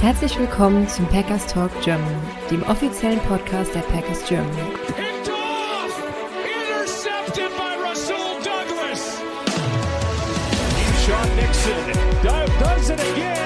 Herzlich willkommen zum Packers Talk Germany, dem offiziellen Podcast der Packers Germany. Sean Nixon do- does it again.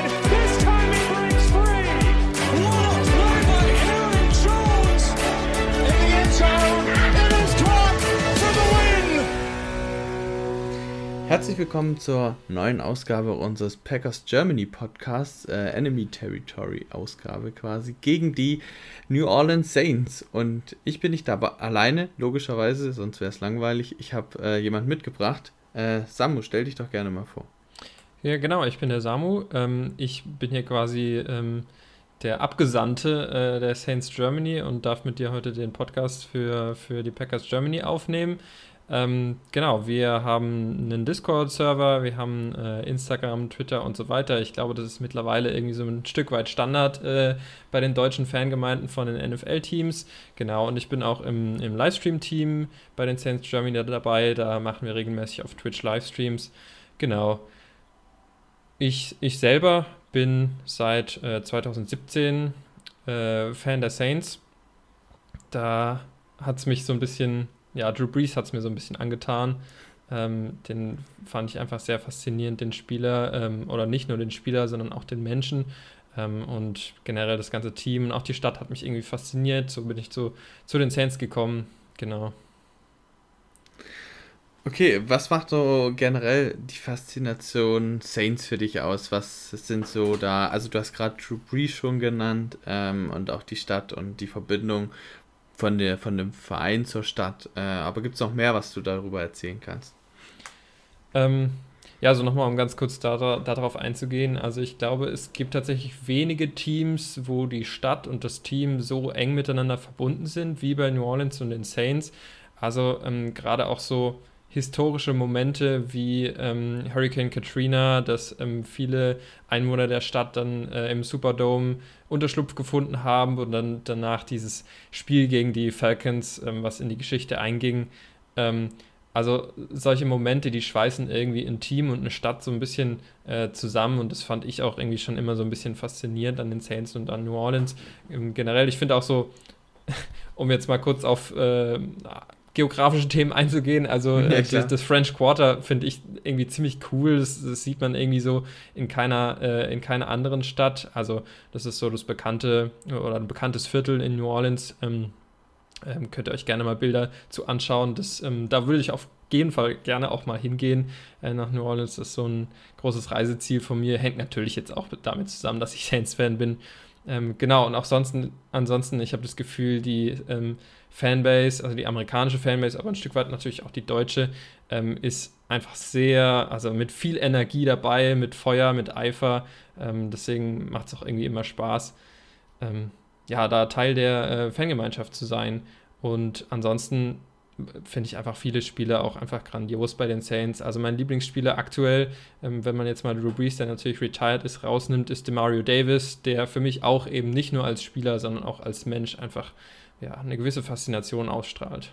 Herzlich willkommen zur neuen Ausgabe unseres Packers Germany Podcasts, äh, Enemy Territory Ausgabe quasi, gegen die New Orleans Saints. Und ich bin nicht dabei alleine, logischerweise, sonst wäre es langweilig. Ich habe äh, jemanden mitgebracht. Äh, Samu, stell dich doch gerne mal vor. Ja, genau, ich bin der Samu. Ähm, ich bin hier quasi ähm, der Abgesandte äh, der Saints Germany und darf mit dir heute den Podcast für, für die Packers Germany aufnehmen. Ähm, genau, wir haben einen Discord-Server, wir haben äh, Instagram, Twitter und so weiter. Ich glaube, das ist mittlerweile irgendwie so ein Stück weit Standard äh, bei den deutschen Fangemeinden von den NFL-Teams. Genau, und ich bin auch im, im Livestream-Team bei den Saints Germany dabei. Da machen wir regelmäßig auf Twitch Livestreams. Genau. Ich, ich selber bin seit äh, 2017 äh, Fan der Saints. Da hat es mich so ein bisschen, ja, Drew Brees hat es mir so ein bisschen angetan. Ähm, den fand ich einfach sehr faszinierend, den Spieler, ähm, oder nicht nur den Spieler, sondern auch den Menschen. Ähm, und generell das ganze Team und auch die Stadt hat mich irgendwie fasziniert. So bin ich zu, zu den Saints gekommen. Genau. Okay, was macht so generell die Faszination Saints für dich aus? Was sind so da, also du hast gerade Drew Brees schon genannt ähm, und auch die Stadt und die Verbindung von, der, von dem Verein zur Stadt. Äh, aber gibt es noch mehr, was du darüber erzählen kannst? Ähm, ja, also nochmal, um ganz kurz da, darauf einzugehen. Also ich glaube, es gibt tatsächlich wenige Teams, wo die Stadt und das Team so eng miteinander verbunden sind, wie bei New Orleans und den Saints. Also ähm, gerade auch so historische Momente wie ähm, Hurricane Katrina, dass ähm, viele Einwohner der Stadt dann äh, im Superdome Unterschlupf gefunden haben und dann danach dieses Spiel gegen die Falcons, ähm, was in die Geschichte einging. Ähm, also solche Momente, die schweißen irgendwie ein Team und eine Stadt so ein bisschen äh, zusammen und das fand ich auch irgendwie schon immer so ein bisschen faszinierend an den Saints und an New Orleans. Ähm, generell, ich finde auch so, um jetzt mal kurz auf äh, geografische Themen einzugehen. Also Ja, äh, das, das French Quarter finde ich irgendwie ziemlich cool. Das, das sieht man irgendwie so in keiner, äh, in keiner anderen Stadt. Also das ist so das bekannte oder ein bekanntes Viertel in New Orleans. Ähm, ähm, könnt ihr euch gerne mal Bilder zu anschauen. Das, ähm, da würde ich auf jeden Fall gerne auch mal hingehen äh, nach New Orleans. Das ist so ein großes Reiseziel von mir. Hängt natürlich jetzt auch damit zusammen, dass ich Saints-Fan bin. Ähm, genau, und auch sonst, ansonsten, ich habe das Gefühl, die ähm, Fanbase, also die amerikanische Fanbase, aber ein Stück weit natürlich auch die deutsche, ähm, ist einfach sehr, also mit viel Energie dabei, mit Feuer, mit Eifer. Ähm, deswegen macht es auch irgendwie immer Spaß, ähm, ja, da Teil der äh, Fangemeinschaft zu sein. Und ansonsten finde ich einfach viele Spiele auch einfach grandios bei den Saints. Also mein Lieblingsspieler aktuell, ähm, wenn man jetzt mal Drew Brees, der natürlich retired ist, rausnimmt, ist Demario Davis, der für mich auch eben nicht nur als Spieler, sondern auch als Mensch einfach ja, eine gewisse Faszination ausstrahlt.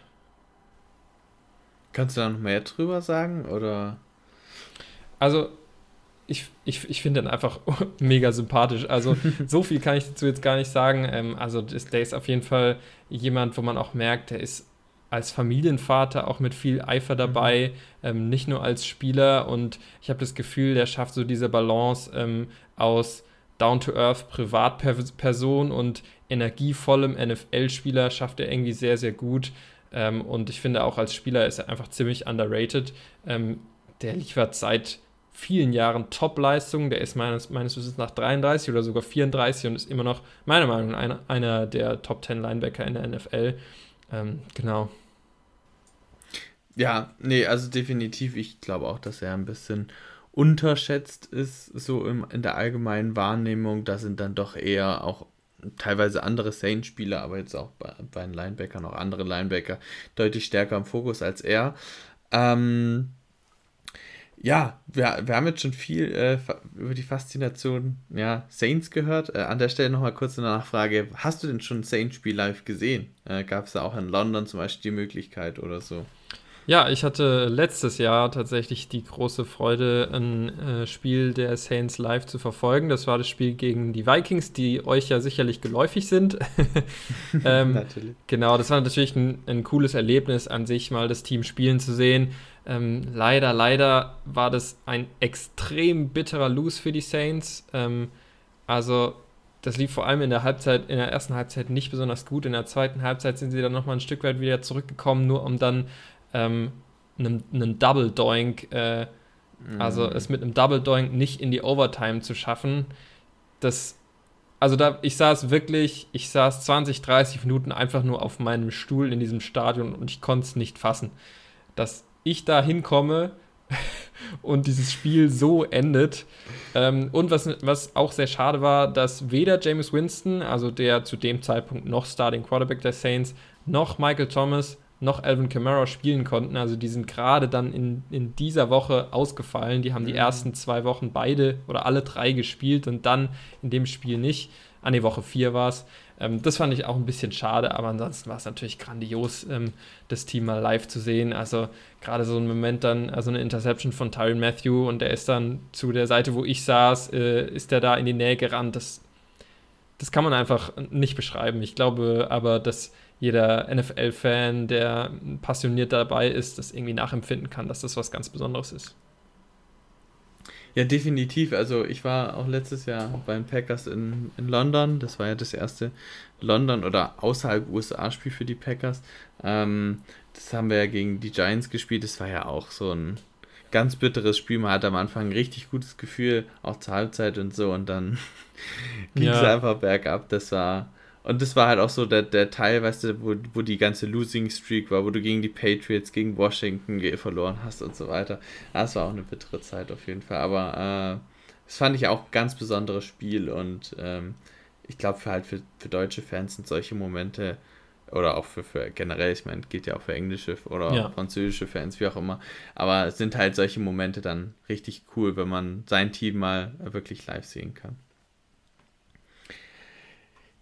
Kannst du da noch mehr drüber sagen? Oder? Also, ich, ich, ich finde ihn einfach mega sympathisch. Also, so viel kann ich dazu jetzt gar nicht sagen. Ähm, also, der ist auf jeden Fall jemand, wo man auch merkt, der ist als Familienvater auch mit viel Eifer dabei, ähm, nicht nur als Spieler. Und ich habe das Gefühl, der schafft so diese Balance ähm, aus Down-to-Earth Privatperson und energievollem NFL-Spieler schafft er irgendwie sehr, sehr gut. Ähm, und ich finde auch als Spieler ist er einfach ziemlich underrated. Ähm, der liefert seit vielen Jahren Top-Leistungen. Der ist meines, meines Wissens nach 33 oder sogar 34 und ist immer noch, meiner Meinung nach, einer, einer der Top 10 Linebacker in der NFL. Ähm, genau. Ja, nee, also definitiv. Ich glaube auch, dass er ein bisschen unterschätzt ist, so im, in der allgemeinen Wahrnehmung. Da sind dann doch eher auch teilweise andere Saints-Spieler, aber jetzt auch bei, bei den Linebackern, auch andere Linebacker, deutlich stärker im Fokus als er. Ähm, ja, wir, wir haben jetzt schon viel äh, über die Faszination ja, Saints gehört. Äh, an der Stelle nochmal kurz eine Nachfrage. Hast du denn schon ein Saints-Spiel live gesehen? Äh, Gab es da auch in London zum Beispiel die Möglichkeit oder so? Ja, ich hatte letztes Jahr tatsächlich die große Freude, ein äh, Spiel der Saints live zu verfolgen. Das war das Spiel gegen die Vikings, die euch ja sicherlich geläufig sind. ähm, natürlich. Genau, das war natürlich ein, ein, cooles Erlebnis an sich, mal das Team spielen zu sehen. Ähm, leider, leider war das ein extrem bitterer Lose für die Saints. Ähm, also das lief vor allem in der Halbzeit, in der ersten Halbzeit nicht besonders gut. In der zweiten Halbzeit sind sie dann nochmal ein Stück weit wieder zurückgekommen, nur um dann ähm, einen, einen Double Doink, äh, mhm. also es mit einem Double Doink nicht in die Overtime zu schaffen. Das, also da, ich saß wirklich, ich saß 20, 30 Minuten einfach nur auf meinem Stuhl in diesem Stadion und ich konnte es nicht fassen, dass ich da hinkomme und dieses Spiel so endet. Ähm, und was, was auch sehr schade war, dass weder James Winston, also der zu dem Zeitpunkt noch Starting Quarterback der Saints, noch Michael Thomas noch Alvin Kamara spielen konnten. Also die sind gerade dann in, in dieser Woche ausgefallen. Die haben die mhm. ersten zwei Wochen beide oder alle drei gespielt und dann in dem Spiel nicht. An die Woche vier war es. Ähm, das fand ich auch ein bisschen schade, aber ansonsten war es natürlich grandios, ähm, das Team mal live zu sehen. Also gerade so ein Moment dann, also eine Interception von Tyron Matthew und der ist dann zu der Seite, wo ich saß, äh, ist der da in die Nähe gerannt. Das, das kann man einfach nicht beschreiben. Ich glaube aber, dass jeder NFL-Fan, der passioniert dabei ist, das irgendwie nachempfinden kann, dass das was ganz Besonderes ist. Ja, definitiv. Also ich war auch letztes Jahr beim Packers in, in London. Das war ja das erste London- oder außerhalb USA-Spiel für die Packers. Ähm, das haben wir ja gegen die Giants gespielt. Das war ja auch so ein ganz bitteres Spiel. Man hatte am Anfang ein richtig gutes Gefühl, auch zur Halbzeit und so. Und dann ging es ja. einfach bergab. Das war und das war halt auch so der, der Teil, weißt du, wo, wo die ganze Losing Streak war, wo du gegen die Patriots, gegen Washington verloren hast und so weiter. Das war auch eine bittere Zeit auf jeden Fall. Aber äh, das fand ich auch ein ganz besonderes Spiel und ähm, ich glaube, für halt für, für deutsche Fans sind solche Momente oder auch für, für generell, ich meine, geht ja auch für englische oder ja. französische Fans, wie auch immer. Aber es sind halt solche Momente dann richtig cool, wenn man sein Team mal wirklich live sehen kann.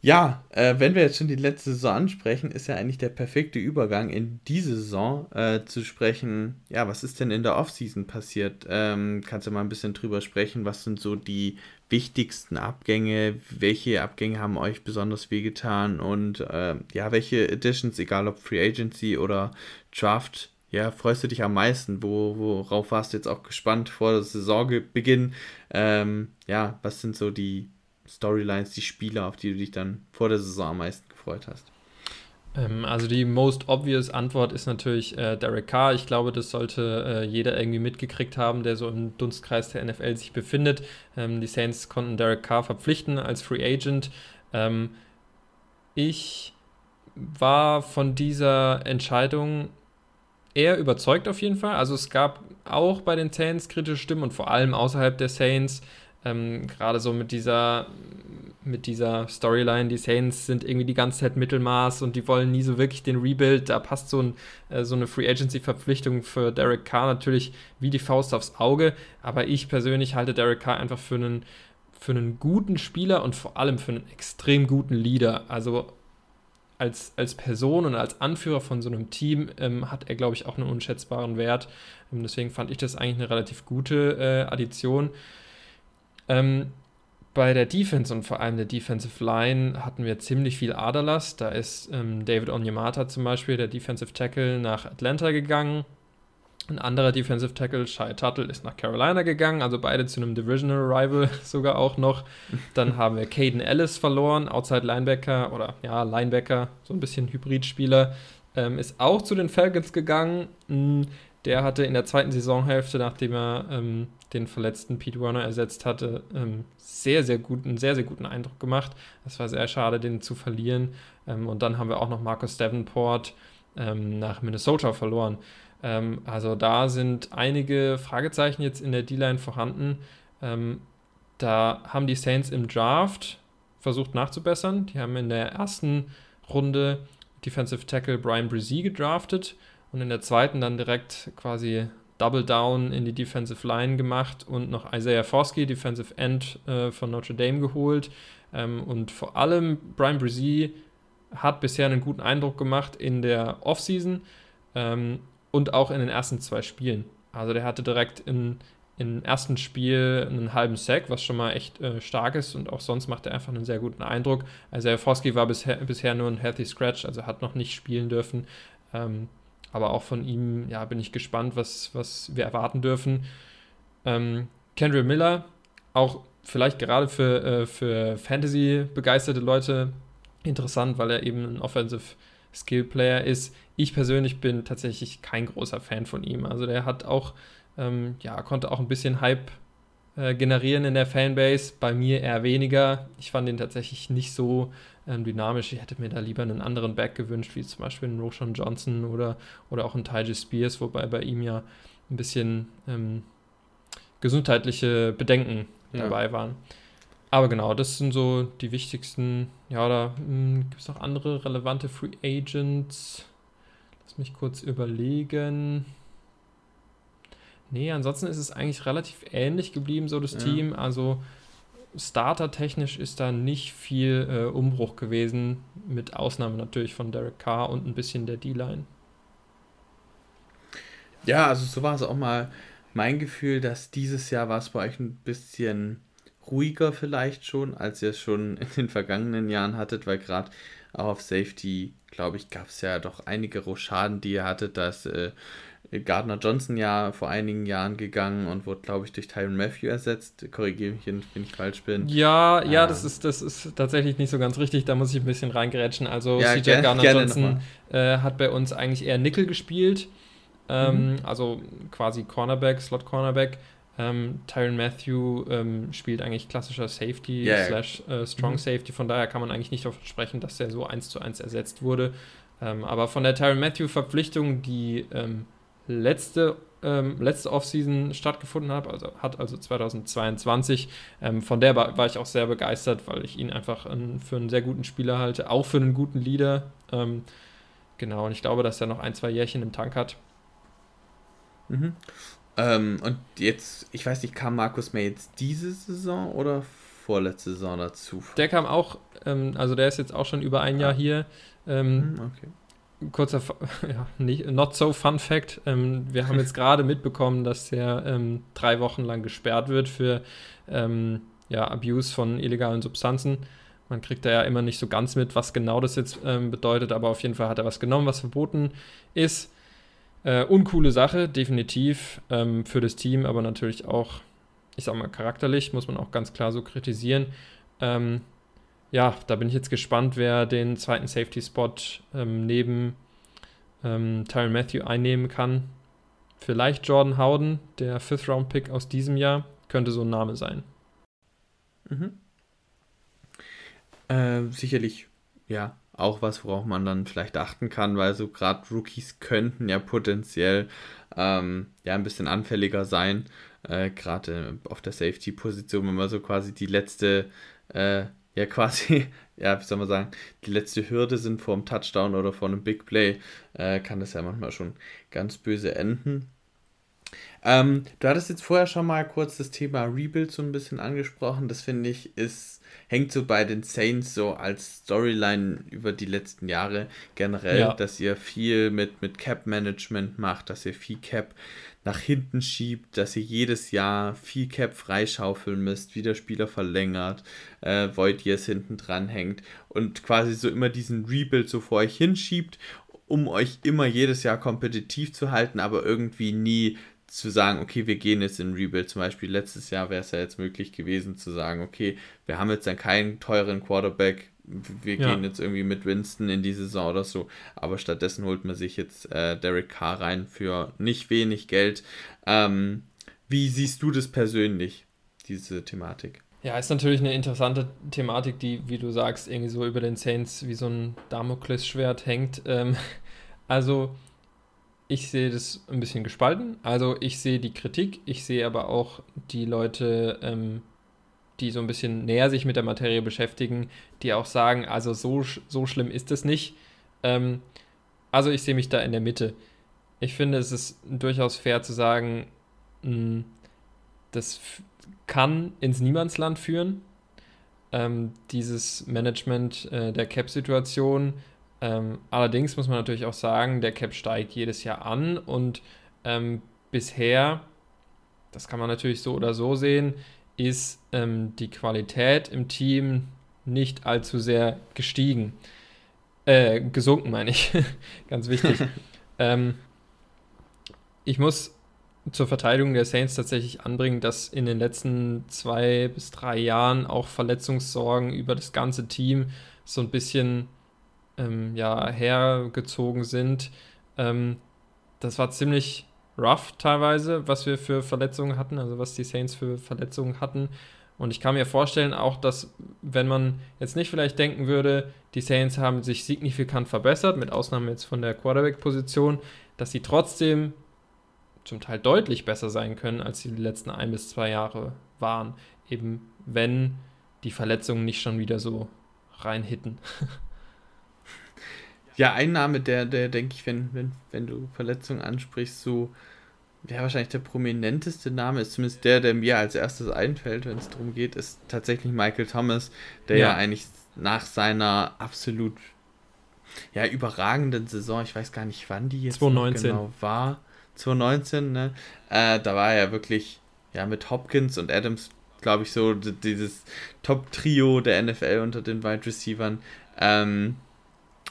Ja, äh, wenn wir jetzt schon die letzte Saison ansprechen, ist ja eigentlich der perfekte Übergang in diese Saison äh, zu sprechen. Ja, was ist denn in der Offseason passiert? Ähm, kannst du mal ein bisschen drüber sprechen? Was sind so die wichtigsten Abgänge? Welche Abgänge haben euch besonders wehgetan? Und äh, ja, welche Editions, egal ob Free Agency oder Draft, ja, freust du dich am meisten? Wo, worauf warst du jetzt auch gespannt vor der Saisonbeginn? Ähm, ja, was sind so die Storylines, die Spieler, auf die du dich dann vor der Saison am meisten gefreut hast? Ähm, also die most obvious Antwort ist natürlich äh, Derek Carr. Ich glaube, das sollte äh, jeder irgendwie mitgekriegt haben, der so im Dunstkreis der NFL sich befindet. Ähm, die Saints konnten Derek Carr verpflichten als Free Agent. Ähm, ich war von dieser Entscheidung eher überzeugt auf jeden Fall. Also es gab auch bei den Saints kritische Stimmen und vor allem außerhalb der Saints ähm, Gerade so mit dieser, mit dieser Storyline, die Saints sind irgendwie die ganze Zeit Mittelmaß und die wollen nie so wirklich den Rebuild. Da passt so, ein, äh, so eine Free Agency-Verpflichtung für Derek Carr natürlich wie die Faust aufs Auge. Aber ich persönlich halte Derek Carr einfach für einen, für einen guten Spieler und vor allem für einen extrem guten Leader. Also als, als Person und als Anführer von so einem Team ähm, hat er, glaube ich, auch einen unschätzbaren Wert. Ähm, deswegen fand ich das eigentlich eine relativ gute äh, Addition. Ähm, bei der Defense und vor allem der Defensive Line hatten wir ziemlich viel Aderlass. Da ist ähm, David Onyemata zum Beispiel, der Defensive Tackle, nach Atlanta gegangen. Ein anderer Defensive Tackle, Shai Tuttle, ist nach Carolina gegangen, also beide zu einem Divisional Rival sogar auch noch. Dann haben wir Caden Ellis verloren, Outside Linebacker oder ja, Linebacker, so ein bisschen Hybridspieler, ähm, ist auch zu den Falcons gegangen. Der hatte in der zweiten Saisonhälfte, nachdem er ähm, den verletzten Pete Warner ersetzt hatte, ähm, sehr, sehr guten, sehr, sehr guten Eindruck gemacht. Es war sehr schade, den zu verlieren. Ähm, und dann haben wir auch noch Marcus Davenport ähm, nach Minnesota verloren. Ähm, also da sind einige Fragezeichen jetzt in der D-Line vorhanden. Ähm, da haben die Saints im Draft versucht nachzubessern. Die haben in der ersten Runde Defensive Tackle Brian Brzee gedraftet und in der zweiten dann direkt quasi Double Down in die Defensive Line gemacht und noch Isaiah Forsky, Defensive End äh, von Notre Dame geholt. Ähm, und vor allem Brian Brzee hat bisher einen guten Eindruck gemacht in der Offseason. Ähm, und auch in den ersten zwei Spielen. Also der hatte direkt in, im ersten Spiel einen halben Sack, was schon mal echt äh, stark ist und auch sonst macht er einfach einen sehr guten Eindruck. Also Erfoski war bisher, bisher nur ein Healthy Scratch, also hat noch nicht spielen dürfen. Ähm, aber auch von ihm, ja, bin ich gespannt, was, was wir erwarten dürfen. Ähm, Kendrick Miller, auch vielleicht gerade für, äh, für Fantasy-begeisterte Leute interessant, weil er eben ein Offensive Skill Player ist. Ich persönlich bin tatsächlich kein großer Fan von ihm. Also der hat auch, ähm, ja, konnte auch ein bisschen Hype äh, generieren in der Fanbase. Bei mir eher weniger. Ich fand ihn tatsächlich nicht so ähm, dynamisch. Ich hätte mir da lieber einen anderen Back gewünscht, wie zum Beispiel einen Roshan Johnson oder, oder auch einen Tyler Spears, wobei bei ihm ja ein bisschen ähm, gesundheitliche Bedenken ja. dabei waren. Aber genau, das sind so die wichtigsten. Ja, da hm, gibt es noch andere relevante Free Agents. Lass mich kurz überlegen. Nee, ansonsten ist es eigentlich relativ ähnlich geblieben, so das ja. Team. Also Starter-technisch ist da nicht viel äh, Umbruch gewesen, mit Ausnahme natürlich von Derek Carr und ein bisschen der D-Line. Ja, also so war es auch mal mein Gefühl, dass dieses Jahr war es bei euch ein bisschen ruhiger vielleicht schon, als ihr es schon in den vergangenen Jahren hattet, weil gerade auch auf Safety, glaube ich, gab es ja doch einige Rochaden, die ihr hattet. Da ist äh, Gardner Johnson ja vor einigen Jahren gegangen und wurde, glaube ich, durch Tyron Matthew ersetzt. Korrigiere mich, wenn ich falsch bin. Ja, ja, ähm. das, ist, das ist tatsächlich nicht so ganz richtig. Da muss ich ein bisschen reingerätschen. Also ja, CJ Gardner Johnson äh, hat bei uns eigentlich eher Nickel gespielt. Ähm, mhm. Also quasi Cornerback, Slot Cornerback. Ähm, Tyron Matthew ähm, spielt eigentlich klassischer Safety yeah. slash äh, Strong mhm. Safety, von daher kann man eigentlich nicht davon sprechen, dass der so eins zu eins ersetzt wurde. Ähm, aber von der Tyron Matthew Verpflichtung, die ähm, letzte, ähm, letzte Offseason stattgefunden hat, also hat also 2022, ähm, von der war, war, ich auch sehr begeistert, weil ich ihn einfach ein, für einen sehr guten Spieler halte, auch für einen guten Leader. genau, und ich glaube, dass er noch ein, zwei Jährchen im Tank hat. Mhm. Ähm, und jetzt, ich weiß nicht, kam Markus May jetzt diese Saison oder vorletzte Saison dazu? Der kam auch, ähm, also der ist jetzt auch schon über ein Jahr ah. hier. Ähm, mhm, okay. Kurzer, ja, nicht, not so fun fact. Ähm, wir haben jetzt gerade mitbekommen, dass der ähm, drei Wochen lang gesperrt wird für ähm, ja, Abuse von illegalen Substanzen. Man kriegt da ja immer nicht so ganz mit, was genau das jetzt bedeutet, aber auf jeden Fall hat er was genommen, was verboten ist. Äh, uncoole Sache, definitiv ähm, für das Team, aber natürlich auch, ich sag mal, charakterlich, muss man auch ganz klar so kritisieren. Ähm, ja, da bin ich jetzt gespannt, wer den zweiten Safety-Spot ähm, neben ähm, Tyron Matthew einnehmen kann. Vielleicht Jordan Howden, der Fifth-Round-Pick aus diesem Jahr, könnte so ein Name sein. Mhm. Äh, sicherlich, ja, auch was, worauf man dann vielleicht achten kann, weil so gerade Rookies könnten ja potenziell ähm, ja ein bisschen anfälliger sein, äh, gerade auf der Safety-Position, wenn man so quasi die letzte, äh, ja quasi, ja, wie soll man sagen, die letzte Hürde sind vor einem Touchdown oder vor einem Big Play, äh, kann das ja manchmal schon ganz böse enden. Ähm, du hattest jetzt vorher schon mal kurz das Thema Rebuild so ein bisschen angesprochen. Das finde ich ist hängt so bei den Saints so als Storyline über die letzten Jahre generell, ja. dass ihr viel mit, mit Cap-Management macht, dass ihr viel Cap nach hinten schiebt, dass ihr jedes Jahr viel Cap freischaufeln müsst, wieder Spieler verlängert, äh, Void Years hinten dran hängt und quasi so immer diesen Rebuild so vor euch hinschiebt, um euch immer jedes Jahr kompetitiv zu halten, aber irgendwie nie zu sagen, okay, wir gehen jetzt in Rebuild. Zum Beispiel letztes Jahr wäre es ja jetzt möglich gewesen zu sagen, okay, wir haben jetzt dann keinen teuren Quarterback, wir ja. gehen jetzt irgendwie mit Winston in die Saison oder so, aber stattdessen holt man sich jetzt äh, Derek Carr rein für nicht wenig Geld. Ähm, wie siehst du das persönlich, diese Thematik? Ja, ist natürlich eine interessante Thematik, die, wie du sagst, irgendwie so über den Saints wie so ein Damoklesschwert hängt. Ähm, also ich sehe das ein bisschen gespalten. Also ich sehe die Kritik, ich sehe aber auch die Leute, ähm, die so ein bisschen näher sich mit der Materie beschäftigen, die auch sagen, also so, so schlimm ist es nicht. Ähm, also ich sehe mich da in der Mitte. Ich finde, es ist durchaus fair zu sagen, mh, hm, das kann ins Niemandsland führen. Ähm, dieses Management äh, der Cap-Situation Ähm, allerdings muss man natürlich auch sagen, der Cap steigt jedes Jahr an und ähm, bisher, das kann man natürlich so oder so sehen, ist ähm, die Qualität im Team nicht allzu sehr gestiegen. Äh, gesunken, meine ich. Ganz wichtig. ähm, ich muss zur Verteidigung der Saints tatsächlich anbringen, dass in den letzten zwei bis drei Jahren auch Verletzungssorgen über das ganze Team so ein bisschen ähm, ja, hergezogen sind. Ähm, das war ziemlich rough teilweise, was wir für Verletzungen hatten, also was die Saints für Verletzungen hatten. Und ich kann mir vorstellen auch, dass wenn man jetzt nicht vielleicht denken würde, die Saints haben sich signifikant verbessert, mit Ausnahme jetzt von der Quarterback-Position, dass sie trotzdem zum Teil deutlich besser sein können, als sie die letzten ein bis zwei Jahre waren. Eben wenn die Verletzungen nicht schon wieder so reinhitten. Ja, ein Name, der, der denke ich, wenn, wenn, wenn du Verletzungen ansprichst, so ja, wahrscheinlich der prominenteste Name ist zumindest der, der mir als erstes einfällt, wenn es darum geht, ist tatsächlich Michael Thomas, der ja, ja eigentlich nach seiner absolut ja, überragenden Saison, ich weiß gar nicht, wann die jetzt 2019. genau war, 2019, ne? Äh, da war er wirklich ja mit Hopkins und Adams, glaube ich, so dieses Top-Trio der NFL unter den Wide Receivern. Ähm,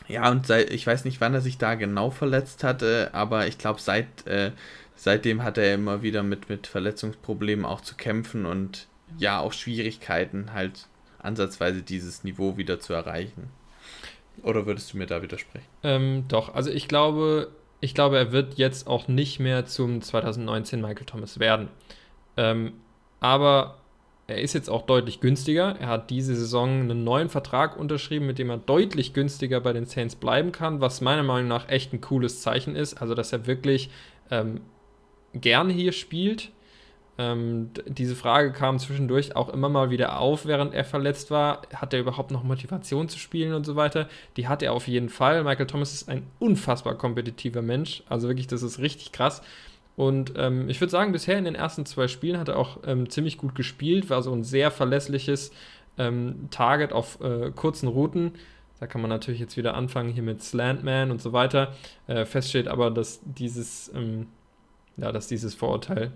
ja, und seit, ich weiß nicht, wann er sich da genau verletzt hatte, aber ich glaube, seit, äh, seitdem hat er immer wieder mit, mit Verletzungsproblemen auch zu kämpfen und ja, auch Schwierigkeiten, halt ansatzweise dieses Niveau wieder zu erreichen. Oder würdest du mir da widersprechen? Ähm, doch, also ich glaube, ich glaube, er wird jetzt auch nicht mehr zum 2019 Michael Thomas werden. Ähm, aber er ist jetzt auch deutlich günstiger. Er hat diese Saison einen neuen Vertrag unterschrieben, mit dem er deutlich günstiger bei den Saints bleiben kann, was meiner Meinung nach echt ein cooles Zeichen ist. Also, dass er wirklich ähm, gern hier spielt. Ähm, diese Frage kam zwischendurch auch immer mal wieder auf, während er verletzt war. Hat er überhaupt noch Motivation zu spielen und so weiter? Die hat er auf jeden Fall. Michael Thomas ist ein unfassbar kompetitiver Mensch. Also wirklich, das ist richtig krass. Und ähm, ich würde sagen, bisher in den ersten zwei Spielen hat er auch ähm, ziemlich gut gespielt, war so ein sehr verlässliches ähm, Target auf äh, kurzen Routen. Da kann man natürlich jetzt wieder anfangen hier mit Slantman und so weiter. Äh, fest steht aber, dass dieses, ähm, ja, dass dieses Vorurteil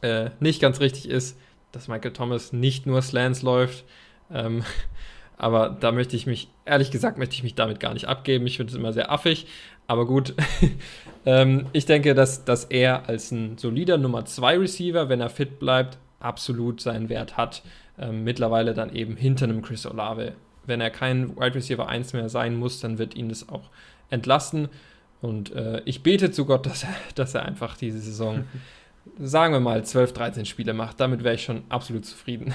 äh, nicht ganz richtig ist, dass Michael Thomas nicht nur Slants läuft. Ähm, aber da möchte ich mich, ehrlich gesagt, möchte ich mich damit gar nicht abgeben. Ich finde es immer sehr affig. Aber gut, ähm, ich denke, dass, dass er als ein solider Nummer 2 Receiver, wenn er fit bleibt, absolut seinen Wert hat. Ähm, mittlerweile dann eben hinter einem Chris Olave. Wenn er kein Wide Receiver 1 mehr sein muss, dann wird ihn das auch entlasten. Und äh, ich bete zu Gott, dass er, dass er einfach diese Saison, sagen wir mal, 12, 13 Spiele macht. Damit wäre ich schon absolut zufrieden.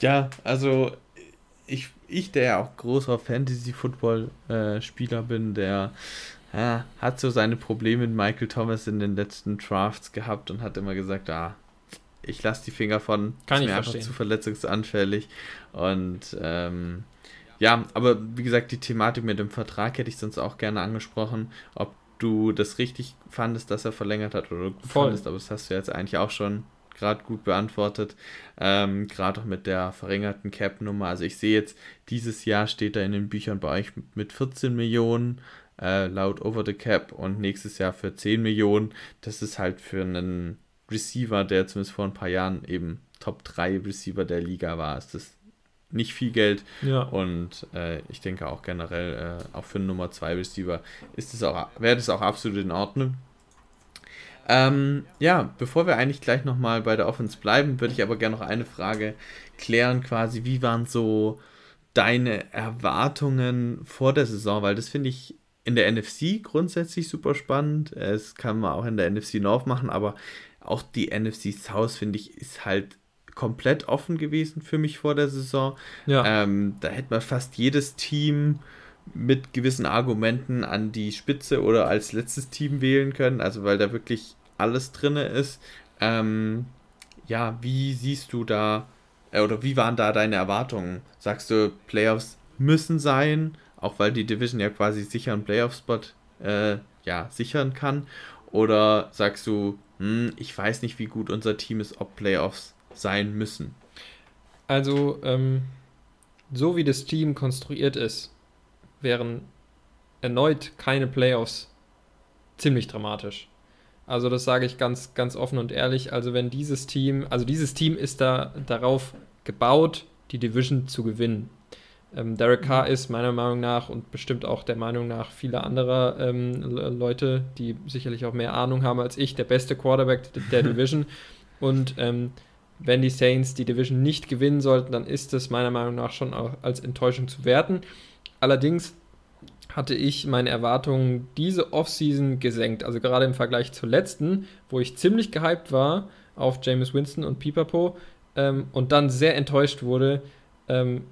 Ja, also ich, ich, der ja auch großer Fantasy-Football-Spieler bin, der ja, hat so seine Probleme mit Michael Thomas in den letzten Drafts gehabt und hat immer gesagt, ah, ich lasse die Finger von, Kann ist mir verstehen. einfach zu verletzungsanfällig. Und ähm, ja, aber wie gesagt, die Thematik mit dem Vertrag hätte ich sonst auch gerne angesprochen, ob du das richtig fandest, dass er verlängert hat oder gut Voll. fandest, aber das hast du jetzt eigentlich auch schon gerade gut beantwortet. Ähm, gerade auch mit der verringerten Cap-Nummer. Also ich sehe jetzt, dieses Jahr steht da in den Büchern bei euch mit 14 Millionen äh, laut Over the Cap und nächstes Jahr für 10 Millionen. Das ist halt für einen Receiver, der zumindest vor ein paar Jahren eben Top 3 Receiver der Liga war, ist das nicht viel Geld. Ja. Und äh, ich denke auch generell, äh, auch für einen Nummer 2 Receiver ist es auch, wäre das auch absolut in Ordnung. Ähm, ja, bevor wir eigentlich gleich nochmal bei der Offense bleiben, würde ich aber gerne noch eine Frage klären, quasi, wie waren so deine Erwartungen vor der Saison? Weil das finde ich in der NFC grundsätzlich super spannend. Es kann man auch in der NFC North machen, aber auch die NFC South, finde ich, ist halt komplett offen gewesen für mich vor der Saison. Ja. Ähm, da hätte man fast jedes Team mit gewissen Argumenten an die Spitze oder als letztes Team wählen können, also weil da wirklich alles drin ist. Ähm, ja, wie siehst du da äh, oder wie waren da deine Erwartungen? Sagst du, Playoffs müssen sein, auch weil die Division ja quasi sicher einen Playoff-Spot äh, ja, sichern kann? Oder sagst du, hm, ich weiß nicht, wie gut unser Team ist, ob Playoffs sein müssen? Also, ähm, so wie das Team konstruiert ist, wären erneut keine Playoffs ziemlich dramatisch. Also das sage ich ganz, ganz offen und ehrlich. Also wenn dieses Team, also dieses Team ist da darauf gebaut, die Division zu gewinnen. Ähm, Derek Carr mhm. ist meiner Meinung nach und bestimmt auch der Meinung nach vieler anderer ähm, Leute, die sicherlich auch mehr Ahnung haben als ich, der beste Quarterback der Division. und ähm, wenn die Saints die Division nicht gewinnen sollten, dann ist es meiner Meinung nach schon auch als Enttäuschung zu werten. Allerdings hatte ich meine Erwartungen diese Offseason gesenkt. Also gerade im Vergleich zur letzten, wo ich ziemlich gehypt war auf James Winston und Pipapo ähm, und dann sehr enttäuscht wurde. Ähm,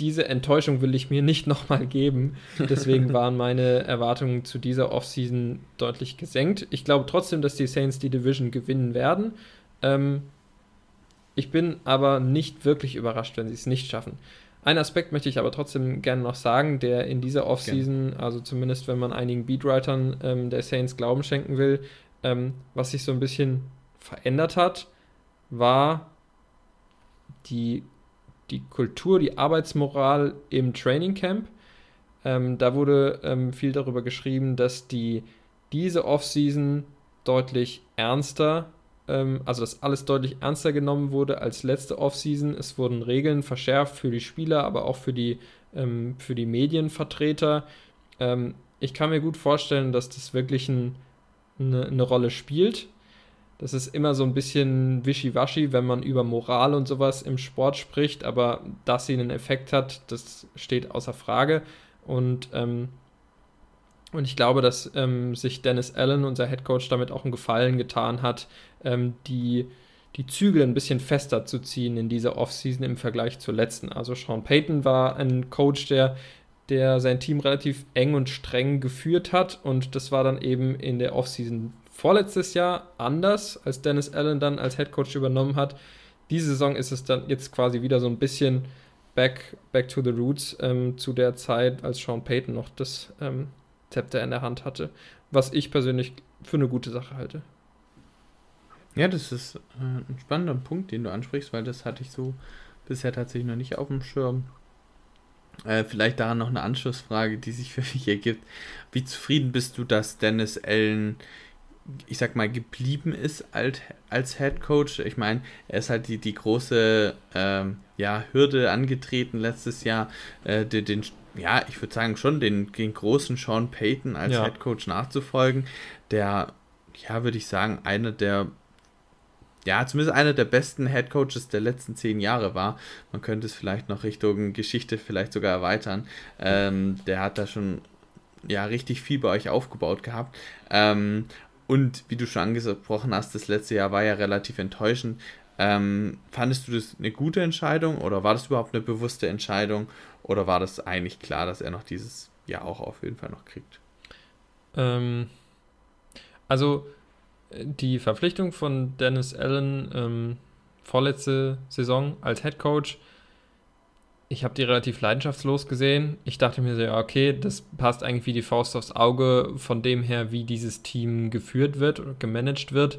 diese Enttäuschung will ich mir nicht nochmal geben. Deswegen waren meine Erwartungen zu dieser Offseason deutlich gesenkt. Ich glaube trotzdem, dass die Saints die Division gewinnen werden. Ähm, ich bin aber nicht wirklich überrascht, wenn sie es nicht schaffen. Ein Aspekt möchte ich aber trotzdem gerne noch sagen, der in dieser Offseason, also zumindest wenn man einigen Beatwritern ähm, der Saints Glauben schenken will, ähm, was sich so ein bisschen verändert hat, war die, die Kultur, die Arbeitsmoral im Training Camp. Ähm, da wurde ähm, viel darüber geschrieben, dass die diese Offseason deutlich ernster ähm, also dass alles deutlich ernster genommen wurde als letzte Offseason. Es wurden Regeln verschärft für die Spieler, aber auch für die, ähm, für die Medienvertreter. Ähm, ich kann mir gut vorstellen, dass das wirklich ein, eine, eine Rolle spielt. Das ist immer so ein bisschen wischiwaschi, wenn man über Moral und sowas im Sport spricht, aber dass sie einen Effekt hat, das steht außer Frage. Und ähm, und ich glaube, dass ähm, sich Dennis Allen, unser Head Coach, damit auch einen Gefallen getan hat, ähm, die, die Zügel ein bisschen fester zu ziehen in dieser Offseason im Vergleich zur letzten. Also Sean Payton war ein Coach, der, der sein Team relativ eng und streng geführt hat. Und das war dann eben in der Offseason vorletztes Jahr anders, als Dennis Allen dann als Head Coach übernommen hat. Diese Saison ist es dann jetzt quasi wieder so ein bisschen back, back to the roots ähm, zu der Zeit, als Sean Payton noch das ähm, Zepter in der Hand hatte, was ich persönlich für eine gute Sache halte. Ja, das ist äh, ein spannender Punkt, den du ansprichst, weil das hatte ich so bisher tatsächlich noch nicht auf dem Schirm. Äh, vielleicht daran noch eine Anschlussfrage, die sich für mich ergibt. Wie zufrieden bist du, dass Dennis Allen, ich sag mal, geblieben ist als, als Head Coach? Ich meine, er ist halt die, die große ähm, ja, Hürde angetreten letztes Jahr, äh, den, den ja, ich würde sagen, schon den, den großen Sean Payton als ja. Head Coach nachzufolgen, der, ja, würde ich sagen, einer der, ja, zumindest einer der besten Head Coaches der letzten zehn Jahre war. Man könnte es vielleicht noch Richtung Geschichte vielleicht sogar erweitern. Ähm, der hat da schon, ja, richtig viel bei euch aufgebaut gehabt. Ähm, und wie du schon angesprochen hast, das letzte Jahr war ja relativ enttäuschend. Ähm, fandest du das eine gute Entscheidung oder war das überhaupt eine bewusste Entscheidung? Oder war das eigentlich klar, dass er noch dieses Jahr auch auf jeden Fall noch kriegt? Ähm, also die Verpflichtung von Dennis Allen ähm, vorletzte Saison als Head Coach, ich habe die relativ leidenschaftslos gesehen. Ich dachte mir so, ja, okay, das passt eigentlich wie die Faust aufs Auge von dem her, wie dieses Team geführt wird oder gemanagt wird.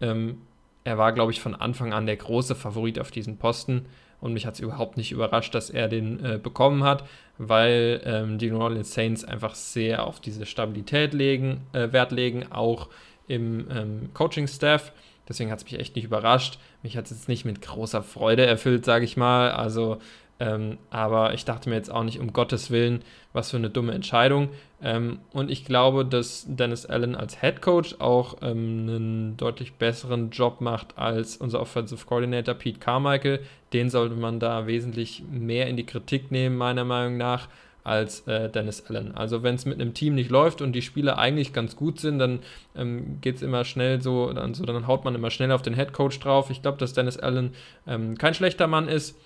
Ähm, er war, glaube ich, von Anfang an der große Favorit auf diesen Posten. Und mich hat es überhaupt nicht überrascht, dass er den äh, bekommen hat, weil ähm, die New Orleans Saints einfach sehr auf diese Stabilität legen, äh, Wert legen, auch im ähm, Coaching-Staff. Deswegen hat es mich echt nicht überrascht. Mich hat es jetzt nicht mit großer Freude erfüllt, sage ich mal. Also ähm, aber ich dachte mir jetzt auch nicht, um Gottes Willen, was für eine dumme Entscheidung. Ähm, und ich glaube, dass Dennis Allen als Head Coach auch ähm, einen deutlich besseren Job macht als unser Offensive Coordinator Pete Carmichael. Den sollte man da wesentlich mehr in die Kritik nehmen, meiner Meinung nach, als äh, Dennis Allen. Also wenn es mit einem Team nicht läuft und die Spieler eigentlich ganz gut sind, dann ähm, geht es immer schnell so dann, so, dann haut man immer schnell auf den Head Coach drauf. Ich glaube, dass Dennis Allen ähm, kein schlechter Mann ist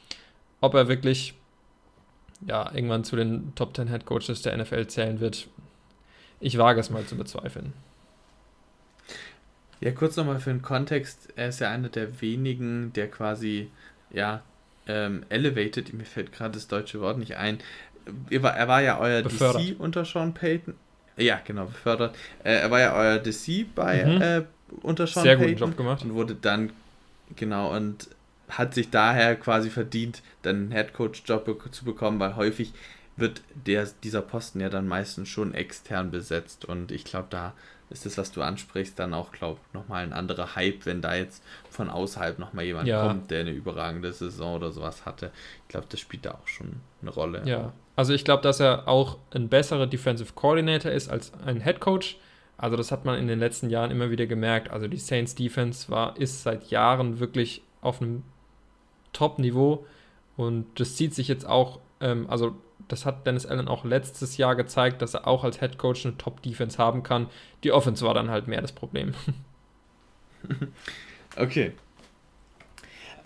ob er wirklich ja, irgendwann zu den Top 10 Head Coaches der NFL zählen wird, ich wage es mal zu bezweifeln. Ja, kurz nochmal für den Kontext. Er ist ja einer der wenigen, der quasi, ja, ähm, elevated, mir fällt gerade das deutsche Wort nicht ein. Er war, ja euer befördert. DC unter Sean Payton. Ja, genau, befördert. Äh, er war ja euer DC bei, mhm. äh, unter Sean Sehr Payton. Sehr guten Job gemacht. Und wurde dann, genau, und hat sich daher quasi verdient, dann einen Headcoach-Job zu bekommen, weil häufig wird der, dieser Posten ja dann meistens schon extern besetzt. Und ich glaube, da ist das, was du ansprichst, dann auch, glaube ich, nochmal ein anderer Hype, wenn da jetzt von außerhalb nochmal jemand ja. kommt, der eine überragende Saison oder sowas hatte. Ich glaube, das spielt da auch schon eine Rolle. Ja, also ich glaube, dass er auch ein besserer Defensive Coordinator ist als ein Head Coach. Also das hat man in den letzten Jahren immer wieder gemerkt. Also die Saints Defense war, ist seit Jahren wirklich auf einem Top-Niveau und das zieht sich jetzt auch, ähm, also das hat Dennis Allen auch letztes Jahr gezeigt, dass er auch als Head Coach eine Top-Defense haben kann. Die Offense war dann halt mehr das Problem. okay.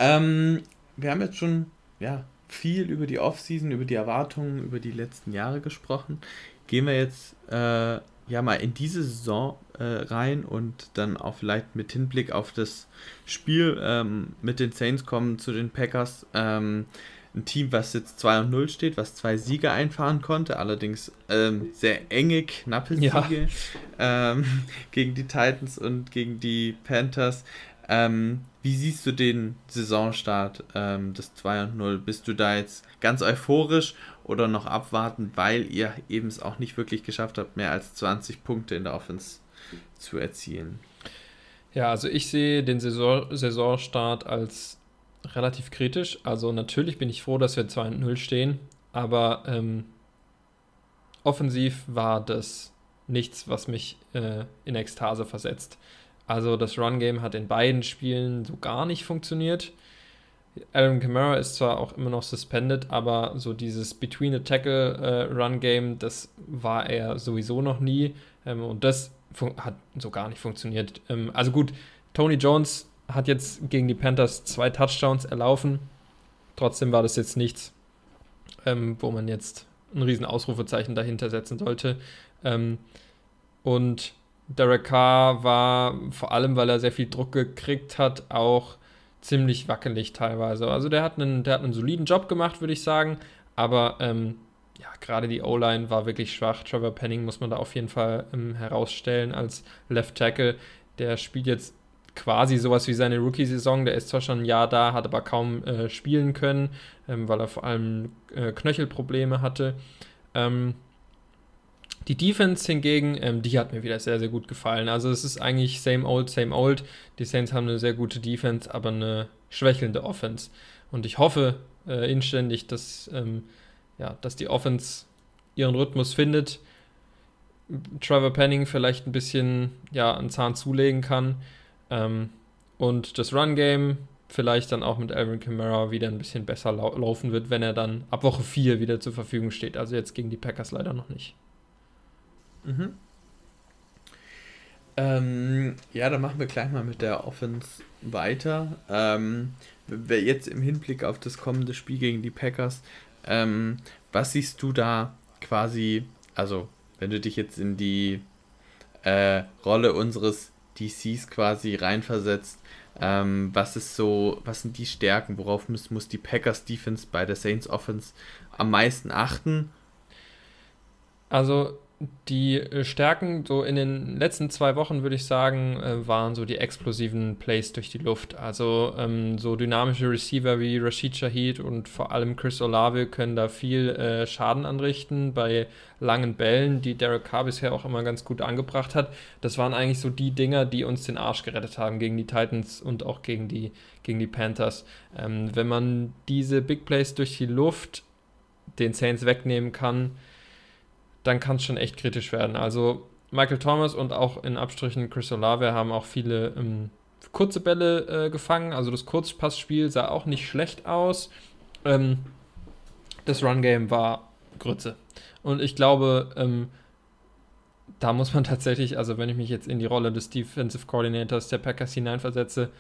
Ähm, wir haben jetzt schon ja, viel über die Offseason, über die Erwartungen, über die letzten Jahre gesprochen. Gehen wir jetzt äh, ja mal in diese Saison äh, rein und dann auch vielleicht mit Hinblick auf das Spiel ähm, mit den Saints kommen zu den Packers. Ähm, ein Team, was jetzt 2 und 0 steht, was zwei Siege einfahren konnte, allerdings ähm, sehr enge, knappe Siege ja. Ähm, gegen die Titans und gegen die Panthers. Ähm, wie siehst du den Saisonstart ähm, des 2 und 0? Bist du da jetzt ganz euphorisch oder noch abwarten, weil ihr eben es auch nicht wirklich geschafft habt, mehr als 20 Punkte in der Offense zu erzielen? Ja, also ich sehe den Saison Saisonstart als relativ kritisch. Also natürlich bin ich froh, dass wir 2 und 0 stehen, aber ähm, offensiv war das nichts, was mich äh, in Ekstase versetzt. Also das Run-Game hat in beiden Spielen so gar nicht funktioniert. Aaron Kamara ist zwar auch immer noch suspended, aber so dieses Between the Tackle äh, das war er sowieso noch nie ähm, und das hat so gar nicht funktioniert. Ähm, also gut, Tony Jones hat jetzt gegen die Panthers zwei Touchdowns erlaufen. Trotzdem war das jetzt nichts, ähm, wo man jetzt ein riesen Ausrufezeichen dahinter setzen sollte. Ähm, und Derek Carr war vor allem, weil er sehr viel Druck gekriegt hat, auch ziemlich wackelig teilweise. Also der hat einen, der hat einen soliden Job gemacht, würde ich sagen. Aber ähm, ja, gerade die O-Line war wirklich schwach. Trevor Penning muss man da auf jeden Fall ähm, herausstellen als Left Tackle. Der spielt jetzt quasi sowas wie seine Rookie-Saison. Der ist zwar schon ein Jahr da, hat aber kaum äh, spielen können, ähm, weil er vor allem äh, Knöchelprobleme hatte. Ähm, die Defense hingegen, ähm, die hat mir wieder sehr, sehr gut gefallen. Also es ist eigentlich same old, same old. Die Saints haben eine sehr gute Defense, aber eine schwächelnde Offense. Und ich hoffe äh, inständig, dass, ähm, ja, dass die Offense ihren Rhythmus findet. Trevor Penning vielleicht ein bisschen ja, einen Zahn zulegen kann. Ähm, und das Run-Game vielleicht dann auch mit Alvin Kamara wieder ein bisschen besser lau laufen wird, wenn er dann ab Woche 4 wieder zur Verfügung steht. Also jetzt gegen die Packers leider noch nicht. Mhm. Ähm, ja, dann machen wir gleich mal mit der Offense weiter. Ähm, jetzt im Hinblick auf das kommende Spiel gegen die Packers, ähm, was siehst du da quasi, also wenn du dich jetzt in die äh, Rolle unseres DCs quasi reinversetzt, ähm, was ist so, was sind die Stärken, worauf muss, muss die Packers Defense bei der Saints Offense am meisten achten? Also die äh, Stärken so in den letzten zwei Wochen, würde ich sagen, äh, waren so die explosiven Plays durch die Luft. Also ähm, so dynamische Receiver wie Rashid Shahid und vor allem Chris Olave können da viel äh, Schaden anrichten bei langen Bällen, die Derek Carr bisher auch immer ganz gut angebracht hat. Das waren eigentlich so die Dinger, die uns den Arsch gerettet haben gegen die Titans und auch gegen die, gegen die Panthers. Ähm, wenn man diese Big Plays durch die Luft den Saints wegnehmen kann, dann kann es schon echt kritisch werden. Also Michael Thomas und auch in Abstrichen Chris Olave haben auch viele ähm, kurze Bälle äh, gefangen. Also das Kurzpassspiel sah auch nicht schlecht aus. Ähm, das Run-Game war Grütze. Und ich glaube, ähm, da muss man tatsächlich, also wenn ich mich jetzt in die Rolle des Defensive Coordinators der Packers hineinversetze,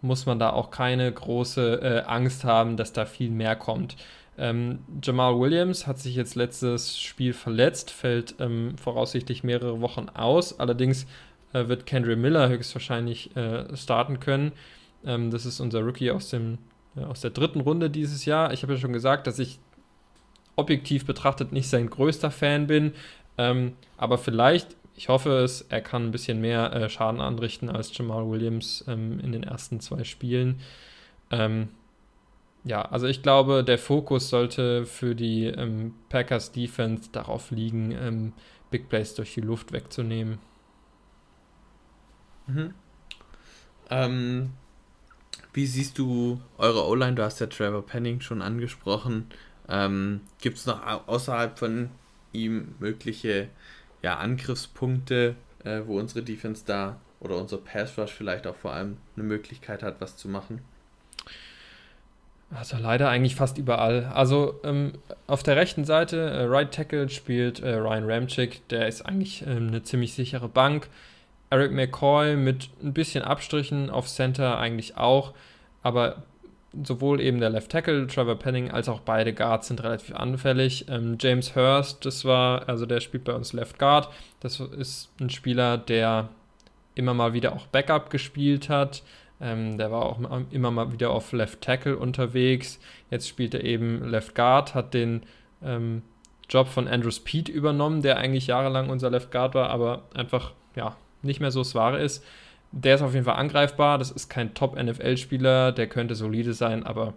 muss man da auch keine große äh, Angst haben, dass da viel mehr kommt. Ähm, Jamal Williams hat sich jetzt letztes Spiel verletzt, fällt ähm, voraussichtlich mehrere Wochen aus. Allerdings äh, wird Kendra Miller höchstwahrscheinlich äh, starten können. Ähm, das ist unser Rookie aus, dem, äh, aus der dritten Runde dieses Jahr. Ich habe ja schon gesagt, dass ich objektiv betrachtet nicht sein größter Fan bin. Ähm, aber vielleicht, ich hoffe es, er kann ein bisschen mehr äh, Schaden anrichten als Jamal Williams ähm, in den ersten zwei Spielen. Ähm, ja, also ich glaube, der Fokus sollte für die ähm, Packers Defense darauf liegen, ähm, Big Plays durch die Luft wegzunehmen. Mhm. Ähm, wie siehst du eure O-Line? Du hast ja Trevor Penning schon angesprochen. Ähm, Gibt es noch außerhalb von ihm mögliche ja, Angriffspunkte, äh, wo unsere Defense da oder unser Pass Rush vielleicht auch vor allem eine Möglichkeit hat, was zu machen? Also leider eigentlich fast überall. Also ähm, auf der rechten Seite, äh, Right Tackle spielt äh, Ryan Ramchick, der ist eigentlich ähm, eine ziemlich sichere Bank. Eric McCoy mit ein bisschen Abstrichen auf Center eigentlich auch, aber sowohl eben der Left Tackle, Trevor Penning, als auch beide Guards sind relativ anfällig. Ähm, James Hurst, das war, also der spielt bei uns Left Guard, das ist ein Spieler, der immer mal wieder auch Backup gespielt hat. Ähm, der war auch immer mal wieder auf Left Tackle unterwegs. Jetzt spielt er eben Left Guard, hat den ähm, Job von Andrew Speed übernommen, der eigentlich jahrelang unser Left Guard war, aber einfach ja, nicht mehr so das Wahre ist. Der ist auf jeden Fall angreifbar. Das ist kein Top-NFL-Spieler, der könnte solide sein, aber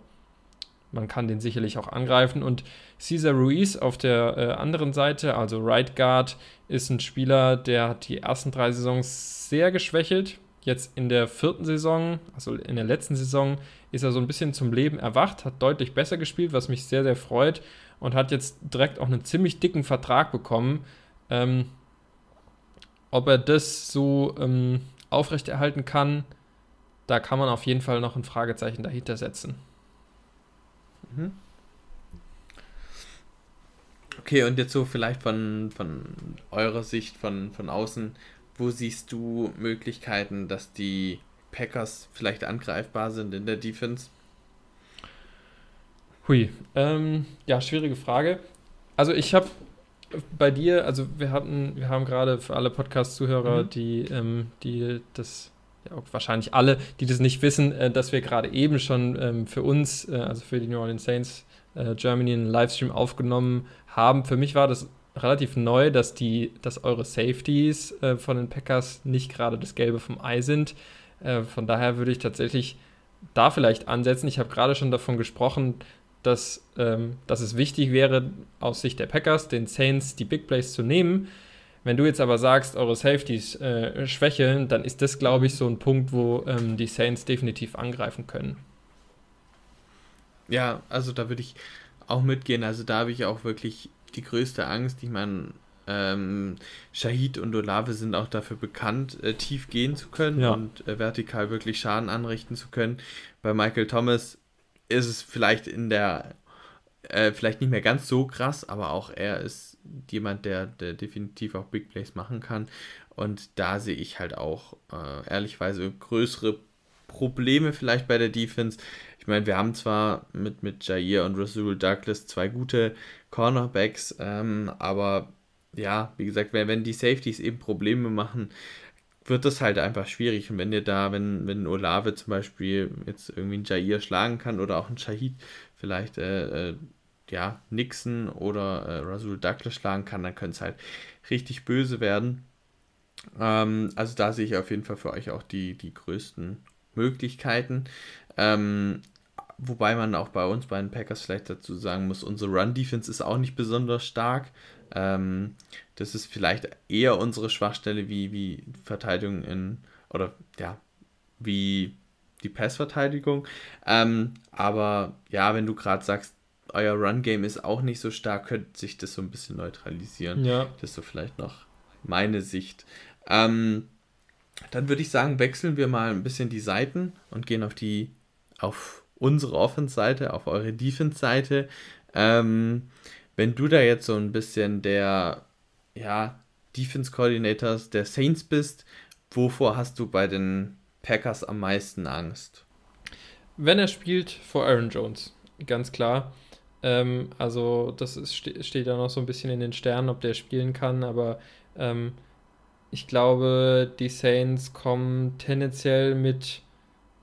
man kann den sicherlich auch angreifen. Und Cesar Ruiz auf der äh, anderen Seite, also Right Guard, ist ein Spieler, der hat die ersten drei Saisons sehr geschwächelt. Jetzt in der vierten Saison, also in der letzten Saison, ist er so ein bisschen zum Leben erwacht, hat deutlich besser gespielt, was mich sehr, sehr freut und hat jetzt direkt auch einen ziemlich dicken Vertrag bekommen. Ähm, ob er das so ähm, aufrechterhalten kann, da kann man auf jeden Fall noch ein Fragezeichen dahinter setzen. Mhm. Okay, und jetzt so vielleicht von, von eurer Sicht, von, von außen, wo siehst du Möglichkeiten, dass die Packers vielleicht angreifbar sind in der Defense? Hui, ähm, ja, schwierige Frage. Also ich habe bei dir, also wir hatten, wir haben gerade für alle Podcast-Zuhörer, mhm. die, ähm, die das ja, wahrscheinlich alle, die das nicht wissen, äh, dass wir gerade eben schon ähm, für uns, äh, also für die New Orleans Saints äh, Germany, einen Livestream aufgenommen haben. Für mich war das relativ neu, dass die, dass eure Safeties äh, von den Packers nicht gerade das Gelbe vom Ei sind. Äh, von daher würde ich tatsächlich da vielleicht ansetzen. Ich habe gerade schon davon gesprochen, dass, ähm, dass es wichtig wäre, aus Sicht der Packers, den Saints die Big Plays zu nehmen. Wenn du jetzt aber sagst, eure Safeties äh, schwächeln, dann ist das, glaube ich, so ein Punkt, wo ähm, die Saints definitiv angreifen können. Ja, also da würde ich auch mitgehen. Also da habe ich auch wirklich die größte Angst. Ich meine, ähm, Shahid und Olave sind auch dafür bekannt, äh, tief gehen zu können ja. und äh, vertikal wirklich Schaden anrichten zu können. Bei Michael Thomas ist es vielleicht in der, äh, vielleicht nicht mehr ganz so krass, aber auch er ist jemand, der, der definitiv auch Big Plays machen kann. Und da sehe ich halt auch äh, ehrlichweise größere Probleme vielleicht bei der Defense. Ich meine, wir haben zwar mit, mit Jair und Rasul Douglas zwei gute Cornerbacks. Ähm, aber ja, wie gesagt, wenn, wenn die Safeties eben Probleme machen, wird das halt einfach schwierig. Und wenn ihr da, wenn, wenn Olave zum Beispiel jetzt irgendwie einen Jair schlagen kann oder auch einen Shahid vielleicht äh, äh, ja, Nixon oder äh, Rasul Douglas schlagen kann, dann könnte es halt richtig böse werden. Ähm, also da sehe ich auf jeden Fall für euch auch die, die größten Möglichkeiten. Ähm, Wobei man auch bei uns, bei den Packers, vielleicht dazu sagen muss, unsere Run-Defense ist auch nicht besonders stark. Ähm, das ist vielleicht eher unsere Schwachstelle wie, wie Verteidigung in, oder ja, wie die Passverteidigung. Ähm, aber ja, wenn du gerade sagst, euer Run-Game ist auch nicht so stark, könnte sich das so ein bisschen neutralisieren. Ja. Das ist so vielleicht noch meine Sicht. Ähm, dann würde ich sagen, wechseln wir mal ein bisschen die Seiten und gehen auf die, auf unsere Offense-Seite, auf eure Defense-Seite. Ähm, wenn du da jetzt so ein bisschen der ja, Defense-Coordinator der Saints bist, wovor hast du bei den Packers am meisten Angst? Wenn er spielt vor Aaron Jones, ganz klar. Ähm, also das ist, steht ja noch so ein bisschen in den Sternen, ob der spielen kann, aber ähm, ich glaube, die Saints kommen tendenziell mit,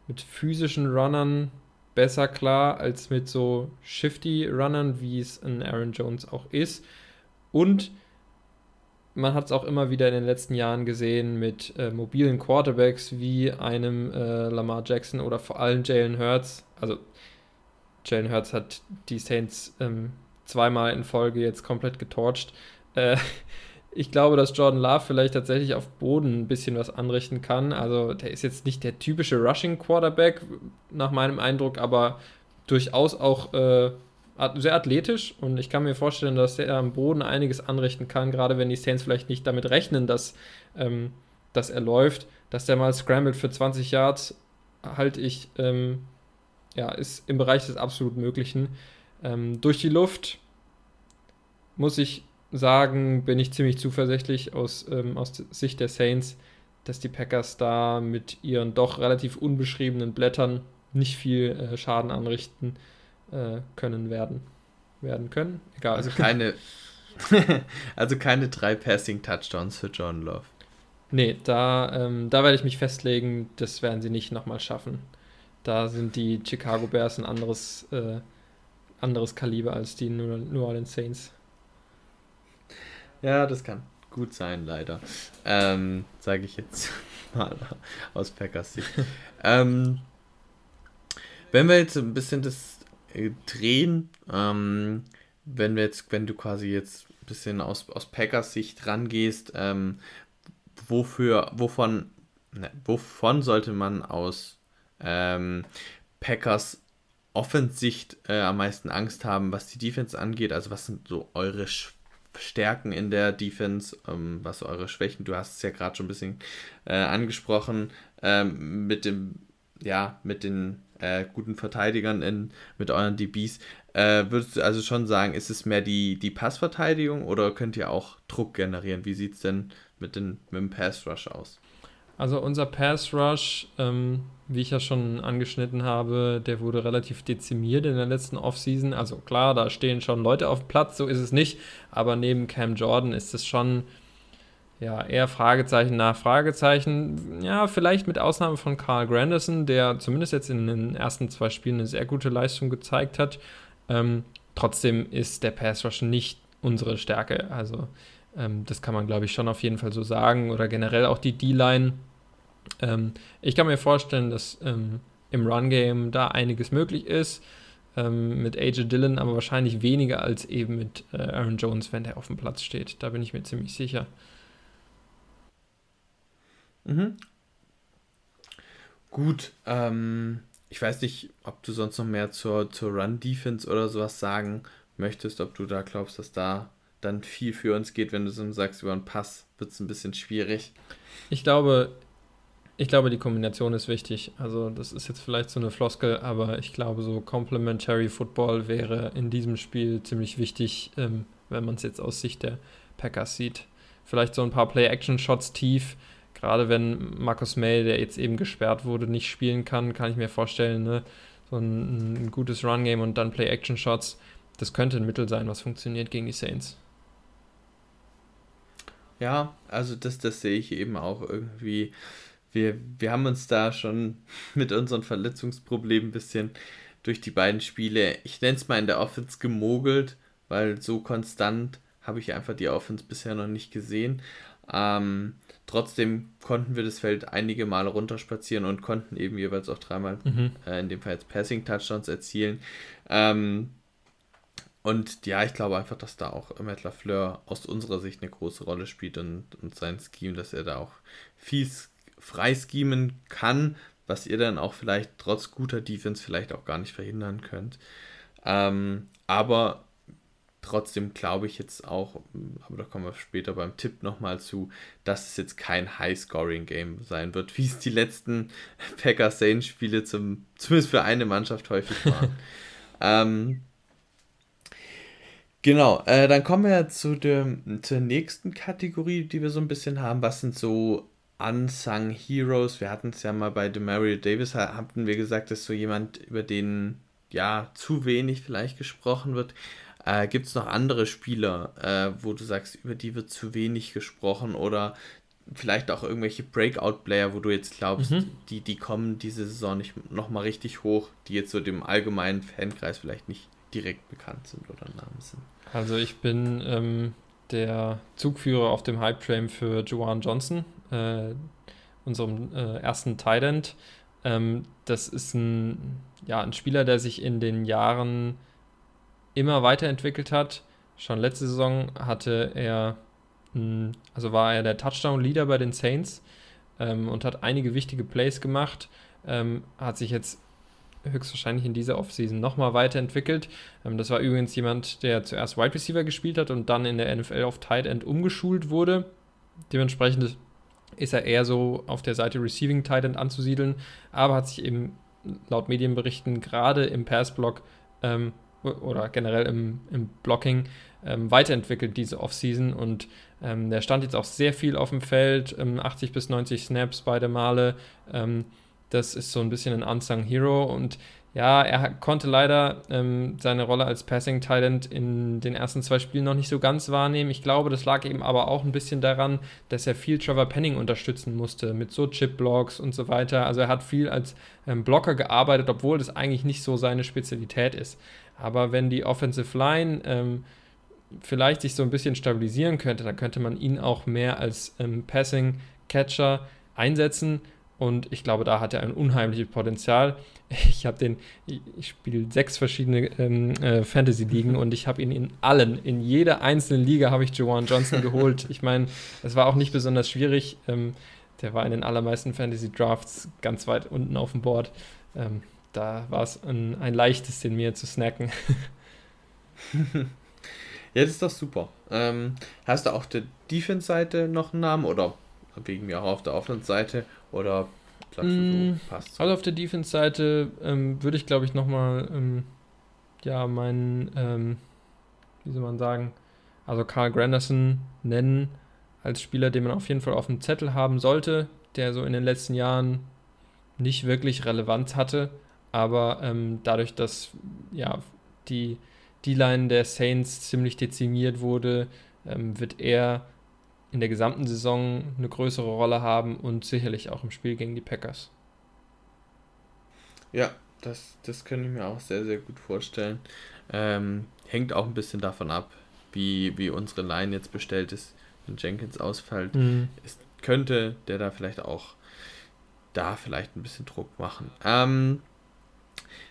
mit physischen Runnern besser klar als mit so Shifty-Runnern, wie es ein Aaron Jones auch ist. Und man hat es auch immer wieder in den letzten Jahren gesehen mit äh, mobilen Quarterbacks wie einem äh, Lamar Jackson oder vor allem Jalen Hurts. Also Jalen Hurts hat die Saints ähm, zweimal in Folge jetzt komplett getorcht. Äh, ich glaube, dass Jordan Love vielleicht tatsächlich auf Boden ein bisschen was anrichten kann. Also der ist jetzt nicht der typische Rushing Quarterback nach meinem Eindruck, aber durchaus auch äh, sehr athletisch und ich kann mir vorstellen, dass er am Boden einiges anrichten kann, gerade wenn die Saints vielleicht nicht damit rechnen, dass, ähm, dass er läuft, dass der mal scrambled für 20 Yards, halte ich, ähm, ja, ist im Bereich des absolut Möglichen. Ähm, durch die Luft muss ich sagen, bin ich ziemlich zuversichtlich aus, ähm, aus Sicht der Saints, dass die Packers da mit ihren doch relativ unbeschriebenen Blättern nicht viel äh, Schaden anrichten äh, können werden. Werden können. Egal. Also keine, also keine drei Passing Touchdowns für John Love. Nee, da, ähm, da werde ich mich festlegen, das werden sie nicht nochmal schaffen. Da sind die Chicago Bears ein anderes, äh, anderes Kaliber als die New Orleans Saints. Ja, das kann gut sein, leider. Ähm, Sage ich jetzt mal aus Packers Sicht. ähm, wenn wir jetzt ein bisschen das äh, drehen, ähm, wenn wir jetzt, wenn du quasi jetzt ein bisschen aus, aus Packers Sicht rangehst, ähm, wofür, wovon, ne, wovon sollte man aus ähm, Packers Offensicht äh, am meisten Angst haben, was die Defense angeht? Also was sind so eure Stärken in der Defense, ähm, was eure Schwächen? Du hast es ja gerade schon ein bisschen äh, angesprochen ähm, mit dem, ja, mit den äh, guten Verteidigern in, mit euren DBs. Äh, würdest du also schon sagen, ist es mehr die, die Passverteidigung oder könnt ihr auch Druck generieren? Wie sieht es denn mit, den, mit dem Pass Rush aus? Also unser Pass Rush, ähm, wie ich ja schon angeschnitten habe, der wurde relativ dezimiert in der letzten Offseason. Also klar, da stehen schon Leute auf dem Platz, so ist es nicht. Aber neben Cam Jordan ist es schon ja, eher Fragezeichen nach Fragezeichen. Ja, vielleicht mit Ausnahme von Carl Granderson, der zumindest jetzt in den ersten zwei Spielen eine sehr gute Leistung gezeigt hat. Ähm, trotzdem ist der Pass Rush nicht unsere Stärke. Also ähm, das kann man, glaube ich, schon auf jeden Fall so sagen. Oder generell auch die D-Line. Ähm, ich kann mir vorstellen, dass ähm, im Run-Game da einiges möglich ist. Ähm, mit AJ Dillon, aber wahrscheinlich weniger als eben mit äh, Aaron Jones, wenn der auf dem Platz steht. Da bin ich mir ziemlich sicher. Mhm. Gut, ähm, ich weiß nicht, ob du sonst noch mehr zur, zur Run-Defense oder sowas sagen möchtest, ob du da glaubst, dass da dann viel für uns geht, wenn du so sagst, über einen Pass wird es ein bisschen schwierig. Ich glaube, ich glaube, die Kombination ist wichtig. Also, das ist jetzt vielleicht so eine Floskel, aber ich glaube, so Complementary Football wäre in diesem Spiel ziemlich wichtig, ähm, wenn man es jetzt aus Sicht der Packers sieht. Vielleicht so ein paar Play-Action-Shots tief, gerade wenn Markus May, der jetzt eben gesperrt wurde, nicht spielen kann, kann ich mir vorstellen, ne? so ein, ein gutes Run-Game und dann Play-Action-Shots, das könnte ein Mittel sein, was funktioniert gegen die Saints. Ja, also das, das sehe ich eben auch irgendwie. Wir, wir haben uns da schon mit unseren Verletzungsproblemen ein bisschen durch die beiden Spiele, ich nenne es mal in der Offense gemogelt, weil so konstant habe ich einfach die Offense bisher noch nicht gesehen. Ähm, trotzdem konnten wir das Feld einige Male runterspazieren und konnten eben jeweils auch dreimal, mhm. äh, in dem Fall jetzt Passing-Touchdowns erzielen. Ähm, und ja, ich glaube einfach, dass da auch Matt LaFleur aus unserer Sicht eine große Rolle spielt und, und sein Scheme, dass er da auch fies frei schemen kann, was ihr dann auch vielleicht trotz guter Defense vielleicht auch gar nicht verhindern könnt. Ähm, aber Trotzdem glaube ich jetzt auch, aber da kommen wir später beim Tipp nochmal zu, dass es jetzt kein High-Scoring-Game sein wird, wie es die letzten Packers-Saints-Spiele zum, zumindest für eine Mannschaft häufig waren. ähm, genau, äh, dann kommen wir zu der, zur nächsten Kategorie, die wir so ein bisschen haben. Was sind so Unsung Heroes? Wir hatten es ja mal bei Demario Davis, hatten wir gesagt, dass so jemand, über den ja zu wenig vielleicht gesprochen wird. Äh, Gibt es noch andere Spieler, äh, wo du sagst, über die wird zu wenig gesprochen oder vielleicht auch irgendwelche Breakout-Player, wo du jetzt glaubst, mhm. die, die kommen diese Saison nicht nochmal richtig hoch, die jetzt so dem allgemeinen Fankreis vielleicht nicht direkt bekannt sind oder Namen sind? Also ich bin ähm, der Zugführer auf dem Hype-Train für Joanne Johnson, äh, unserem äh, ersten Tight Ähm, das ist ein, ja, ein Spieler, der sich in den Jahren immer weiterentwickelt hat. Schon letzte Saison hatte er, also war er der Touchdown-Leader bei den Saints ähm, und hat einige wichtige Plays gemacht. Ähm, hat sich jetzt höchstwahrscheinlich in dieser Offseason nochmal weiterentwickelt. Ähm, das war übrigens jemand, der zuerst Wide Receiver gespielt hat und dann in der NFL auf Tight End umgeschult wurde. Dementsprechend ist er eher so auf der Seite Receiving Tight End anzusiedeln, aber hat sich eben laut Medienberichten gerade im Passblock ähm, oder generell im, im Blocking ähm, weiterentwickelt diese Offseason und ähm, der stand jetzt auch sehr viel auf dem Feld, 80 ähm, bis 90 Snaps beide Male. Ähm, das ist so ein bisschen ein Unsung Hero und ja, er konnte leider ähm, seine Rolle als Passing Talent in den ersten zwei Spielen noch nicht so ganz wahrnehmen. Ich glaube, das lag eben aber auch ein bisschen daran, dass er viel Trevor Penning unterstützen musste mit so Chip-Blocks und so weiter. Also er hat viel als ähm, Blocker gearbeitet, obwohl das eigentlich nicht so seine Spezialität ist. Aber wenn die Offensive Line ähm, vielleicht sich so ein bisschen stabilisieren könnte, dann könnte man ihn auch mehr als ähm, Passing Catcher einsetzen und ich glaube, da hat er ein unheimliches Potenzial. Ich habe den, ich spiele sechs verschiedene ähm, äh, Fantasy-Ligen und ich habe ihn in allen, in jeder einzelnen Liga habe ich Jawan Johnson geholt. Ich meine, es war auch nicht besonders schwierig. Ähm, der war in den allermeisten Fantasy-Drafts ganz weit unten auf dem Board. Ähm, da war es ein, ein leichtes, den mir zu snacken. ja, das ist doch super. Ähm, hast du auf der Defense-Seite noch einen Namen oder wegen mir auch auf der Offense-Seite oder sagst du so, mm, passt? Also auf der Defense-Seite ähm, würde ich, glaube ich, nochmal, ähm, ja, meinen, ähm, wie soll man sagen, also Carl Granderson nennen als Spieler, den man auf jeden Fall auf dem Zettel haben sollte, der so in den letzten Jahren nicht wirklich Relevanz hatte, aber ähm, dadurch, dass ja die D-Line der Saints ziemlich dezimiert wurde, ähm, wird er in der gesamten Saison eine größere Rolle haben und sicherlich auch im Spiel gegen die Packers. Ja, das, das kann ich mir auch sehr, sehr gut vorstellen. Ähm, hängt auch ein bisschen davon ab, wie, wie unsere Line jetzt bestellt ist. Wenn Jenkins ausfällt, mhm. ist, könnte der da vielleicht auch da vielleicht ein bisschen Druck machen. Ähm,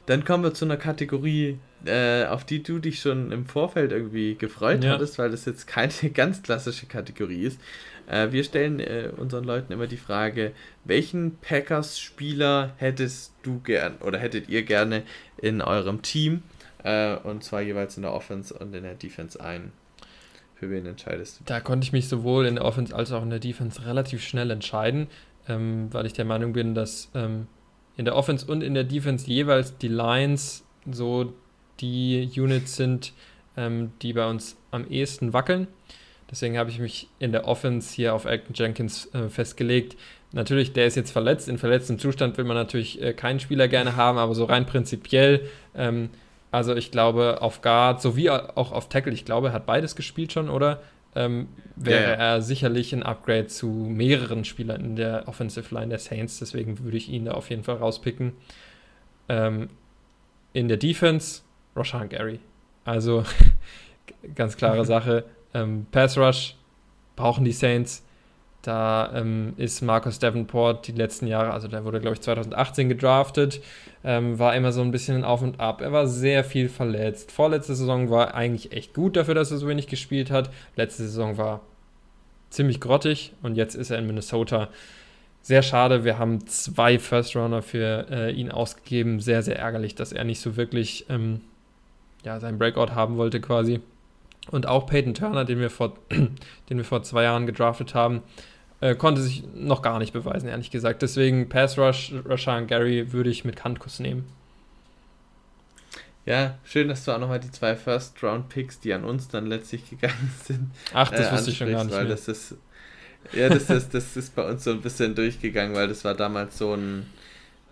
dann kommen wir zu einer Kategorie, äh, auf die du dich schon im Vorfeld irgendwie gefreut ja. hattest, weil das jetzt keine ganz klassische Kategorie ist. Äh, wir stellen äh, unseren Leuten immer die Frage, welchen Packers-Spieler hättest du gern oder hättet ihr gerne in eurem Team? Äh, und zwar jeweils in der Offense und in der Defense ein. Für wen entscheidest du? Da konnte ich mich sowohl in der Offense als auch in der Defense relativ schnell entscheiden, ähm, weil ich der Meinung bin, dass ähm, in der Offense und in der Defense jeweils die Lines so die Units sind, ähm, die bei uns am ehesten wackeln. Deswegen habe ich mich in der Offense hier auf Elton Jenkins äh, festgelegt. Natürlich, der ist jetzt verletzt. In verletztem Zustand will man natürlich äh, keinen Spieler gerne haben, aber so rein prinzipiell. Ähm, also ich glaube, auf Guard sowie auch auf Tackle, ich glaube, er hat beides gespielt schon, oder? Ähm, wäre ja, ja. er sicherlich ein Upgrade zu mehreren Spielern in der Offensive Line der Saints. Deswegen würde ich ihn da auf jeden Fall rauspicken. Ähm, in der Defense Roshan Gary. Also ganz klare Sache. Ähm, Pass Rush brauchen die Saints. Da ähm, ist Marcus Davenport die letzten Jahre, also der wurde, glaube ich, 2018 gedraftet, ähm, war immer so ein bisschen auf und ab. Er war sehr viel verletzt. Vorletzte Saison war eigentlich echt gut dafür, dass er so wenig gespielt hat. Letzte Saison war ziemlich grottig und jetzt ist er in Minnesota. Sehr schade, wir haben zwei First Runner für äh, ihn ausgegeben. Sehr, sehr ärgerlich, dass er nicht so wirklich ähm, ja, seinen Breakout haben wollte quasi. Und auch Peyton Turner, den wir vor, den wir vor zwei Jahren gedraftet haben, äh, konnte sich noch gar nicht beweisen, ehrlich gesagt. Deswegen Pass Rush, Rashan Gary würde ich mit Handkuss nehmen. Ja, schön, dass du auch nochmal die zwei First-Round-Picks, die an uns dann letztlich gegangen sind. Ach, das äh, wusste ich schon gar nicht. Weil mehr. das ist, ja, das ist, das ist bei uns so ein bisschen durchgegangen, weil das war damals so ein,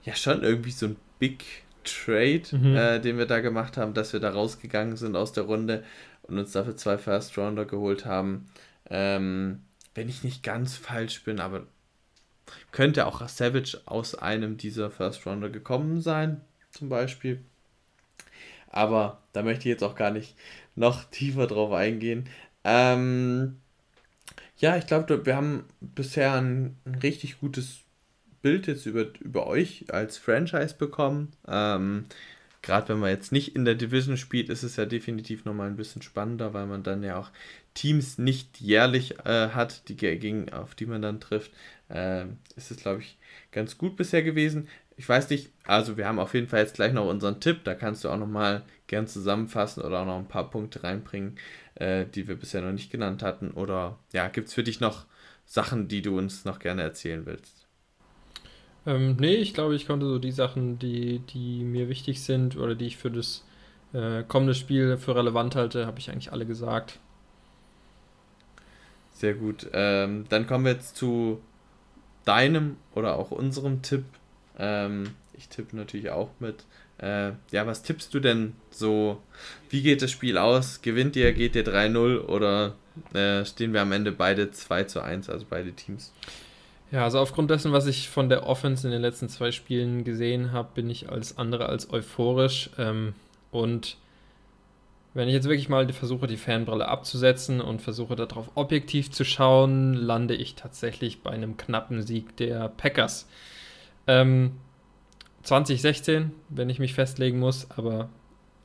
ja, schon irgendwie so ein Big Trade, mhm. äh, den wir da gemacht haben, dass wir da rausgegangen sind aus der Runde und uns dafür zwei First Rounder geholt haben. Ähm, wenn ich nicht ganz falsch bin, aber könnte auch Savage aus einem dieser First Rounder gekommen sein, zum Beispiel. Aber da möchte ich jetzt auch gar nicht noch tiefer drauf eingehen. Ähm, ja, ich glaube, wir haben bisher ein, ein richtig gutes Bild jetzt über, über euch als Franchise bekommen. Ähm, Gerade wenn man jetzt nicht in der Division spielt, ist es ja definitiv nochmal ein bisschen spannender, weil man dann ja auch Teams nicht jährlich äh, hat, die, gegen, auf die man dann trifft. Äh, ist es, glaube ich, ganz gut bisher gewesen. Ich weiß nicht, also wir haben auf jeden Fall jetzt gleich noch unseren Tipp, da kannst du auch nochmal gern zusammenfassen oder auch noch ein paar Punkte reinbringen, äh, die wir bisher noch nicht genannt hatten. Oder ja, gibt es für dich noch Sachen, die du uns noch gerne erzählen willst? Ähm, nee, ich glaube, ich konnte so die Sachen, die, die mir wichtig sind oder die ich für das äh, kommende Spiel für relevant halte, habe ich eigentlich alle gesagt. Sehr gut. Ähm, dann kommen wir jetzt zu deinem oder auch unserem Tipp. Ähm, ich tippe natürlich auch mit. Äh, ja, was tippst du denn so? Wie geht das Spiel aus? Gewinnt ihr, geht ihr 3-0 oder äh, stehen wir am Ende beide 2 zu 1, also beide Teams? Ja, also aufgrund dessen, was ich von der Offense in den letzten zwei Spielen gesehen habe, bin ich als andere als euphorisch. Ähm, und wenn ich jetzt wirklich mal versuche, die Fanbrille abzusetzen und versuche darauf objektiv zu schauen, lande ich tatsächlich bei einem knappen Sieg der Packers. Ähm, 2016, wenn ich mich festlegen muss, aber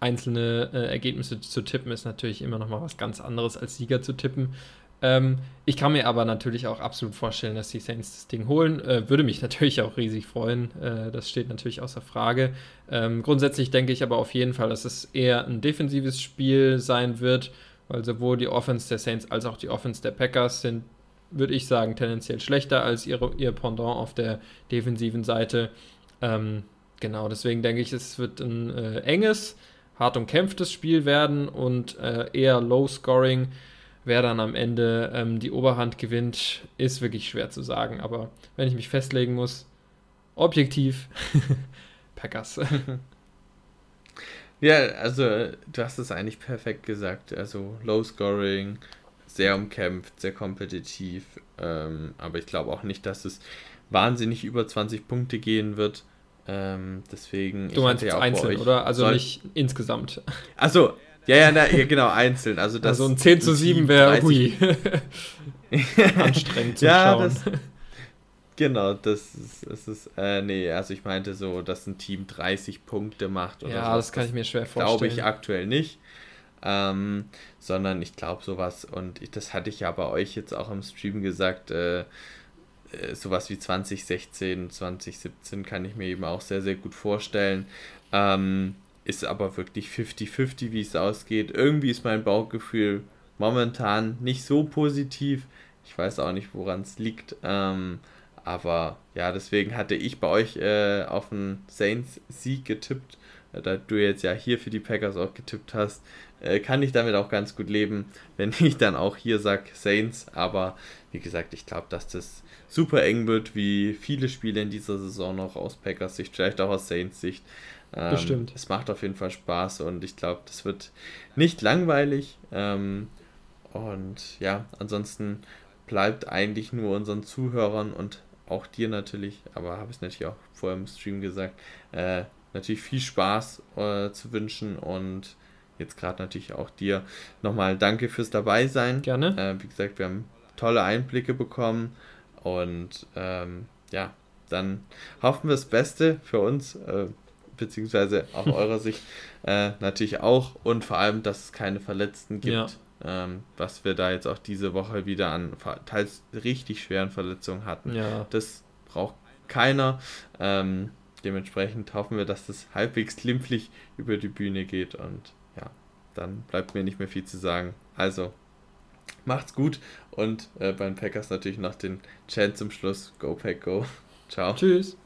einzelne äh, Ergebnisse zu tippen ist natürlich immer noch mal was ganz anderes als Sieger zu tippen. Ähm, ich kann mir aber natürlich auch absolut vorstellen, dass die Saints das Ding holen. Äh, würde mich natürlich auch riesig freuen. Äh, das steht natürlich außer Frage. Ähm, grundsätzlich denke ich aber auf jeden Fall, dass es eher ein defensives Spiel sein wird, weil sowohl die Offense der Saints als auch die Offense der Packers sind, würde ich sagen, tendenziell schlechter als ihre, ihr Pendant auf der defensiven Seite. Ähm, genau, deswegen denke ich, es wird ein äh, enges, hart umkämpftes Spiel werden und äh, eher low-scoring. Wer dann am Ende ähm, die Oberhand gewinnt, ist wirklich schwer zu sagen. Aber wenn ich mich festlegen muss, objektiv, Packers. ja, also du hast es eigentlich perfekt gesagt. Also low-scoring, sehr umkämpft, sehr kompetitiv. Ähm, aber ich glaube auch nicht, dass es wahnsinnig über 20 Punkte gehen wird. Ähm, deswegen. Du meinst ja einzeln, oder? Also nicht insgesamt. Achso, ja, ja, na, ja, genau, einzeln. Also, das also ein 10 zu 7 wäre hui. Anstrengend zu ja, schauen. Das, genau, das ist, das ist äh, nee, also ich meinte so, dass ein Team 30 Punkte macht. Oder ja, so. das kann ich mir schwer vorstellen. Glaube ich aktuell nicht. Ähm, sondern ich glaube sowas, und ich, das hatte ich ja bei euch jetzt auch im Stream gesagt, äh, äh sowas wie 2016, 2017 kann ich mir eben auch sehr, sehr gut vorstellen. Ähm, ist aber wirklich 50-50, wie es ausgeht. Irgendwie ist mein Bauchgefühl momentan nicht so positiv. Ich weiß auch nicht, woran es liegt. Ähm, aber ja, deswegen hatte ich bei euch äh, auf einen Saints-Sieg getippt. Äh, da du jetzt ja hier für die Packers auch getippt hast, äh, kann ich damit auch ganz gut leben, wenn ich dann auch hier sage Saints. Aber wie gesagt, ich glaube, dass das super eng wird, wie viele Spiele in dieser Saison noch aus Packers Sicht, vielleicht auch aus Saints Sicht. Ähm, Bestimmt. Es macht auf jeden Fall Spaß und ich glaube, das wird nicht langweilig. Ähm, und ja, ansonsten bleibt eigentlich nur unseren Zuhörern und auch dir natürlich, aber habe ich natürlich auch vorher im Stream gesagt, äh, natürlich viel Spaß äh, zu wünschen und jetzt gerade natürlich auch dir nochmal danke fürs Dabeisein. Gerne. Äh, wie gesagt, wir haben tolle Einblicke bekommen und ähm, ja, dann hoffen wir das Beste für uns. Äh, beziehungsweise auf eurer Sicht äh, natürlich auch und vor allem, dass es keine Verletzten gibt, ja. ähm, was wir da jetzt auch diese Woche wieder an teils richtig schweren Verletzungen hatten. Ja. Das braucht keiner. Ähm, dementsprechend hoffen wir, dass das halbwegs glimpflich über die Bühne geht und ja, dann bleibt mir nicht mehr viel zu sagen. Also, macht's gut und äh, beim Packers natürlich noch den Chant zum Schluss. Go Pack Go. Ciao. Tschüss.